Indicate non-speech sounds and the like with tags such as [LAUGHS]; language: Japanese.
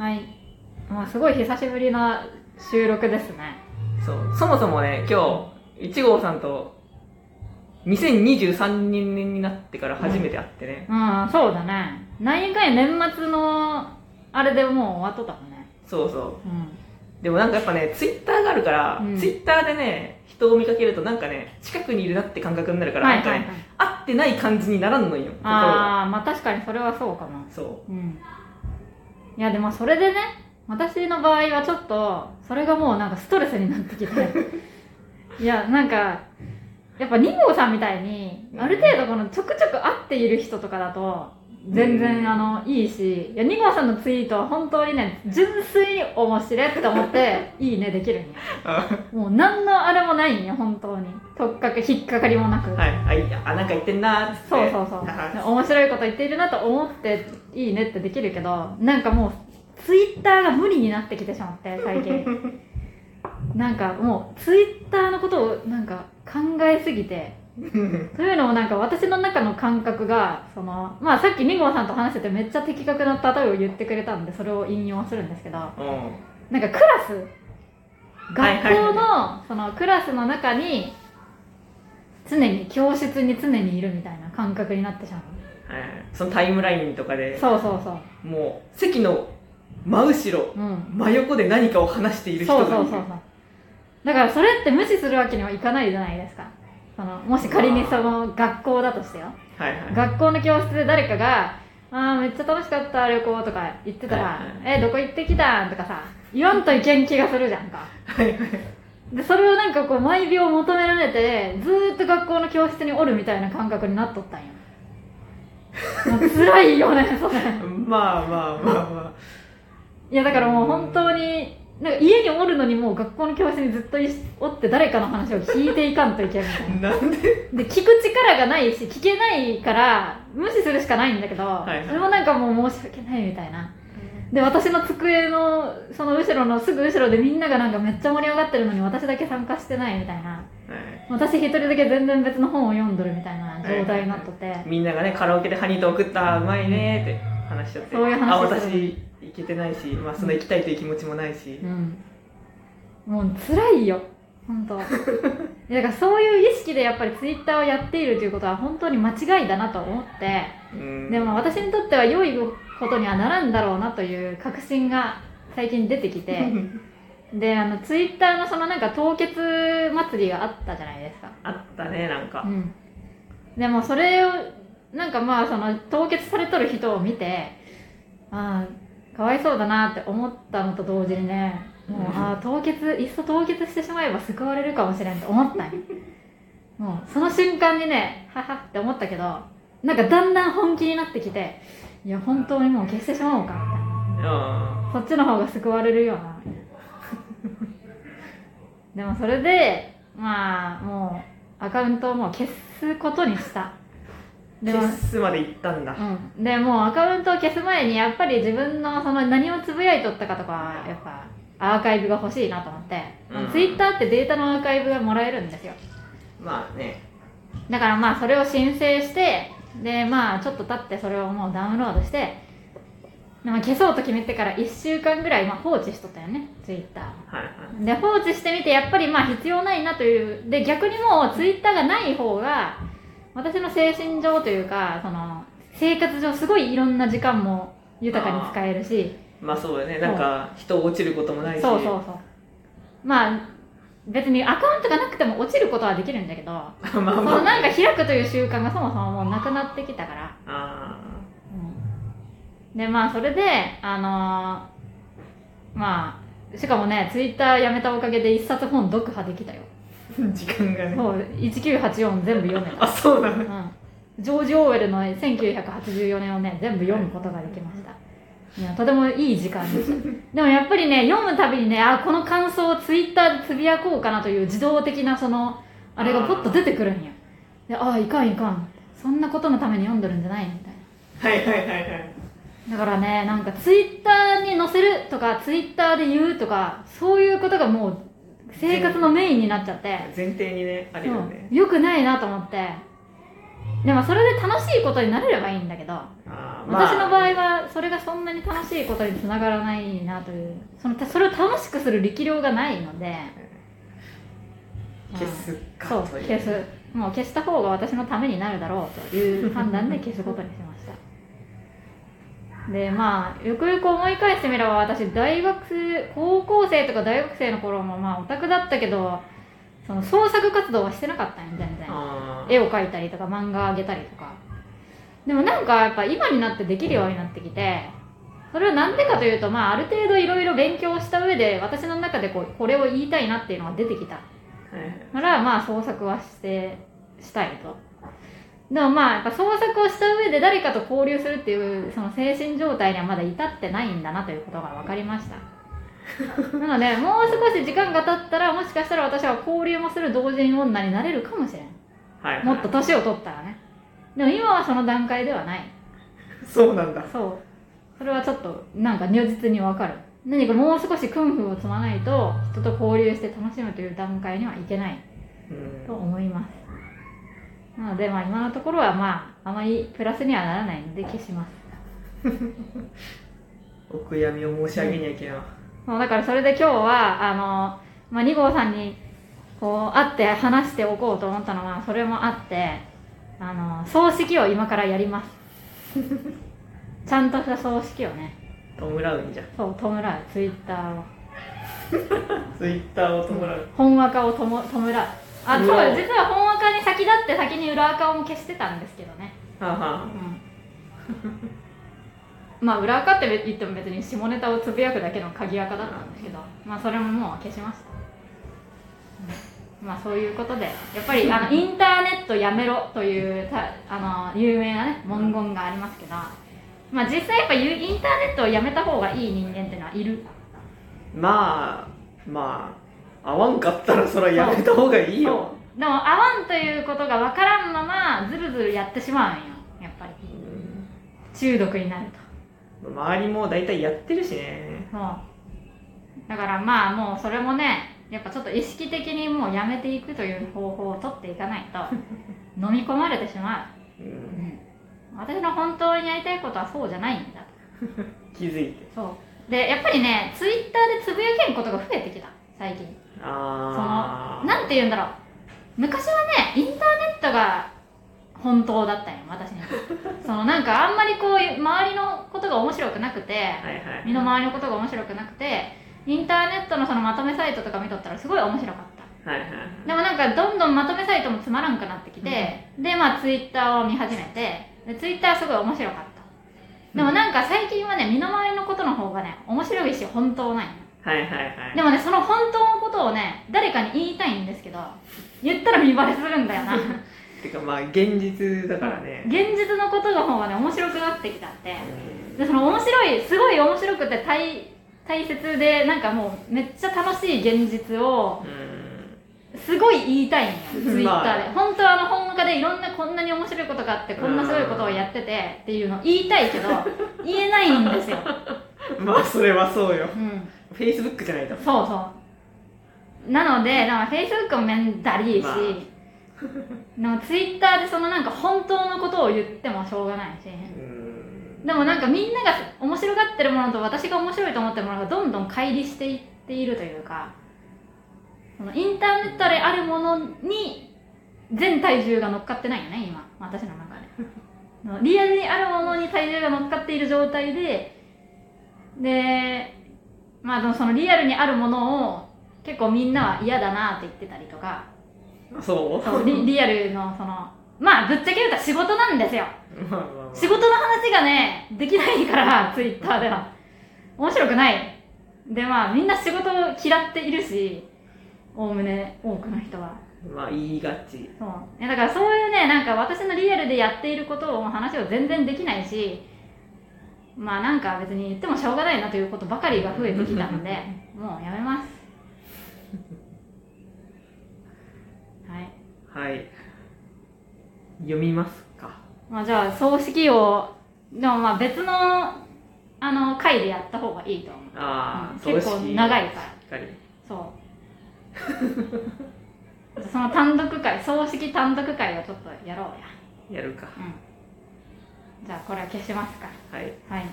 はい。まあ、すごい久しぶりな収録ですね。そう。そもそもね、今日、1号さんと、2023年になってから初めて会ってね。うん、そうだね。何回年末の、あれでもう終わっとったもんね。そうそうん。う。でもなんかやっぱね、ツイッターがあるから、うんツイッターでね、人を見かけるとなんかね、近くにいるなって感覚になるから、はいはいはいなんかね、。会ってない感じにならんのよ。ああ、まあ確かにそれはそうかも。そうん。いや、でもそれでね、私の場合はちょっと、それがもうなんかストレスになってきて。[LAUGHS] いや、なんか、やっぱ2号さんみたいに、ある程度このちょくちょく会っている人とかだと、全然あの、いいし、いや、2号さんのツイートは本当にね、純粋に面白いって思って、いいねできるんよ。[LAUGHS] う。もう何のあれもないんよ、本当に。とっかか、引っかかりもなく。はい、あ、いあ、なんか言ってんなーって。そうそうそうは面白いこと言っているなと思っていいねってできるけどなんかもうツイッターが無理になってきてしまって最近 [LAUGHS] なんかもうツイッターのことをなんか考えすぎてというのもなんか私の中の感覚がそのまあさっき2号さんと話しててめっちゃ的確な例えを言ってくれたんでそれを引用するんですけどうん。なんかクラス学校のそのクラスの中に常に教室に常にいるみたいな感覚になってしまうはい、そのタイムラインとかで、そうそうそうもう、席の真後ろ、うん真横で何かを話している人がいうる。そそうそうそうだからそれって無視するわけにはいかないじゃないですかそのもし仮にその学校だとしてよはいはい。学校の教室で誰かが「あーめっちゃ楽しかった旅行」とか言ってたらはい「えどこ行ってきたん?」とかさ言わんといけん気がするじゃんかはいはい。でそれをなんかこう毎秒求められてずーっと学校の教室におるみたいな感覚になっとったんよ。[LAUGHS] 辛いよねそれ。まあまあまあ。まいやだからもう本当になんか家におるのにもう学校の教室にずっといおって誰かの話を聞いていかんといけないみたいな。あ。なんで？で聞く力がないし聞けないから無視するしかないんだけど、いはい。それもなんかもう申し訳ないみたいなで私の机のその後ろのすぐ後ろでみんながなんかめっちゃ盛り上がってるのに私だけ参加してないみたいな。はい。私一人だけ全然別の本を読んどるみたいな状態になっとって、みんながね、カラオケでハニート送った、うまいねって話しちゃって。そういう話あ、私、行けてないし、まあ、その行きたいという気持ちもないし。う。ん、もう辛いよ。本当。だからそういう意識でやっぱりツイッターをやっているということは本当に間違いだなと思って。うん。でも私にとっては良いことにはならんだろうなという確信が最近出てきて [LAUGHS] であのツイッターのそのなんか凍結祭りがあったじゃないですか。あったね、なんか。う。ん。でもそれをなんかまあその凍結されとる人を見てああかわいそうだなって思ったのと同時にねもうああ凍結いっそ凍結してしまえば救われるかもしれんと思ったんよ。もうその瞬間にねははって思ったけどなんかだんだん本気になってきていや本当にもう消してしまおうか。みたいなうん。そっちの方が救われるよなみたいな。でもそれでまあもうアカウントをもう消すことにした。消すまで行ったんだ。うん、でもうアカウントを消す前にやっぱり自分のその何をつぶやいとったかとかはやっぱアーカイブが欲しいなと思って、うん。ツイッターってデータのアーカイブがもらえるんですよ。まあね。だからまあそれを申請してでまあちょっと経ってそれをもうダウンロードしてでまあ消そうと決めてから1週間ぐらいまあ放置しとったよねツイッターはいはい。で放置してみてやっぱりまあ必要ないなというで逆にもうツイッターがない方が私の精神上というかその生活上すごいいろんな時間も豊かに使えるしまあそうだね。なんか、人落ちることもないし。そうそうそうまあ別にアカウントがなくても落ちることはできるんだけどまあそまあ。のなんか開くという習慣がそもそももうなくなってきたから、あうん。でまあそれであのーまあしかもねツイッターやめたおかげで一冊本読破できたよ。ー [LAUGHS] 時間がね。そう1984全部読めた。あ、そうなの。うん、ジョージ・オーウェルの1984年をね全部読むことができました。いやとてもいい時間でした [LAUGHS] でもやっぱりね読むたびにねあこの感想をツイッターでつぶやこうかなという自動的なそのあれがポッと出てくるんよでああいかんいかん。そんなことのために読んでるんじゃないみたいはいはいはいはい。なだからねなんかツイッターに載せるとかツイッターで言うとかそういうことがもう生活のメインになっちゃって。前提にね、あるよね。う。ん、よくないなと思ってでもそれで楽しいことになれればいいんだけどあー私の場合まはそれがそんなに楽しいことにつながらないなというそのそれを楽しくする力量がないので。あ消すかそう消す。もう消した方が私のためになるだろうという判断で [LAUGHS] 消すことにしました。でまあよくよく思い返してみれば私大学生高校生とか大学生の頃もまあオタクだったけどその創作活動はしてなかったんよ全然絵を描いたりとか漫画あげたりとか。でもなんかやっぱ今になってできるようになってきてそれはなんでかというと、まあ、ある程度いろいろ勉強した上で私の中でこうこれを言いたいなっていうのが出てきた。はいからまあ創作はしてしたいと。でもまあやっぱ創作をした上で誰かと交流するっていうその精神状態にはまだ至ってないんだなということが分かりました。[LAUGHS] なのでもう少し時間が経ったらもしかしたら私は交流もする同人女になれるかもしれんはいはい。もっと年を取ったらね。でも今はその段階ではない。そうなんだ。そう。それはちょっとなんか如実にわかる。何かもう少しクンフーを積まないと人と交流して楽しむという段階にはいけない。うん。と思います。なのでまあ今のところはまああまりプラスにはならないので消します。[LAUGHS] お悔やみを申し上げにゃいけなそう。だからそれで今日はあの、まあ、2号さんにこう会って話しておこうと思ったのはそれもあってあの葬式を今からやります。[LAUGHS] ちゃんとした葬式をね。弔うんじゃん。そう弔う。ツイッターを。[LAUGHS] ツイッターを弔う。本赤をとも弔う。あそう実は本赤に先立って先に裏赤をも消してたんですけどね。はあはうん。まあ裏垢って言っても別に下ネタをつぶやくだけの鍵垢だったんだけどまあそれももう消しました、うんまあそういうことでやっぱりあのインターネットやめろというたあの有名なね文言がありますけどまあ実際やっぱゆインターネットをやめた方がいい人間っていうのはいる？まあまあ合わんかったらそれはやめた方がいいよ。でも合わんということが分からんままずるずるやってしまうんよ。やっぱり。うん中毒になると。周りも大体やってるしね。そう。だからまあもうそれもねやっぱちょっと意識的にもうやめていくという方法を取っていかないと [LAUGHS] 飲み込まれてしまう。う、うん。ん、私の本当にやりたいことはそうじゃないんだ [LAUGHS] 気づいて。そう。でやっぱりねツイッターでつぶやけんことが増えてきた。最近。ああなんて言うんだろう。昔はねインターネットが本当だったんよ私に [LAUGHS] そのなんかあんまりこう周りのことが面白くなくてはいはい。身の回りのことが面白くなくてインターネットのそのまとめサイトとか見とったらすごい面白かった。はいはいでもなんかどんどんまとめサイトもつまらんくなってきて、でまあツイッターを見始めてでツイッターすごい面白かった。でもなんか最近はね身の回りのことの方がね面白いし本当なんよはいはいはい。でもねその本当のことをね誰かに言いたいんですけど言ったら見バレするんだよな。[LAUGHS] てかまあ現実だからね。現実のことの方がね面白くなってきたって。うん。でその面白いすごい面白くて大大切でなんかもうめっちゃ楽しい現実をうん。すごい言いたいんよ [LAUGHS] ツイッターで、ま本当はあの本家でいろんなこんなに面白いことがあってこんなすごいことをやっててっていうのを言いたいけど [LAUGHS] 言えないんですよ、[LAUGHS] まあそれはそうよ。うん、Facebook じゃないと。そうそう。なのでなんか Facebook もめんだりいし、まあ。でも Twitter でそのなんか本当のことを言ってもしょうがないし。うんでもなんかみんなが面白がってるものと私が面白いと思ってるものがどんどん乖離していっているというかそのインターネットであるものに全体重が乗っかってないよね今。私の中で。リアルにあるものに体重が乗っかっている状態ででまあでもそのリアルにあるものを結構みんなは嫌だなって言ってたりとか。あそう？そうリリアルのそのまあぶっちゃけ言うと仕事なんですよ。まあまあまあ。仕事の話がねできないから [LAUGHS] ツイッターでは。面白くない。でまあみんな仕事を嫌っているしおおむね多くの人は。まあ言いがち。そう。いやだからそういうねなんか私のリアルでやっていることを話を全然できないしまあなんか別に言ってもしょうがないなということばかりが増えてきたので [LAUGHS] もうやめます。[LAUGHS] はい。はい読みますか？まあじゃあ葬式をでもまあ別のあの回でやった方がいいと思う。ああ、うん。結構長いから。しっかり。そう。その単独会葬式単独会をちょっとやろうや。やるか。うん。じゃあこれは消しますか。はい。はい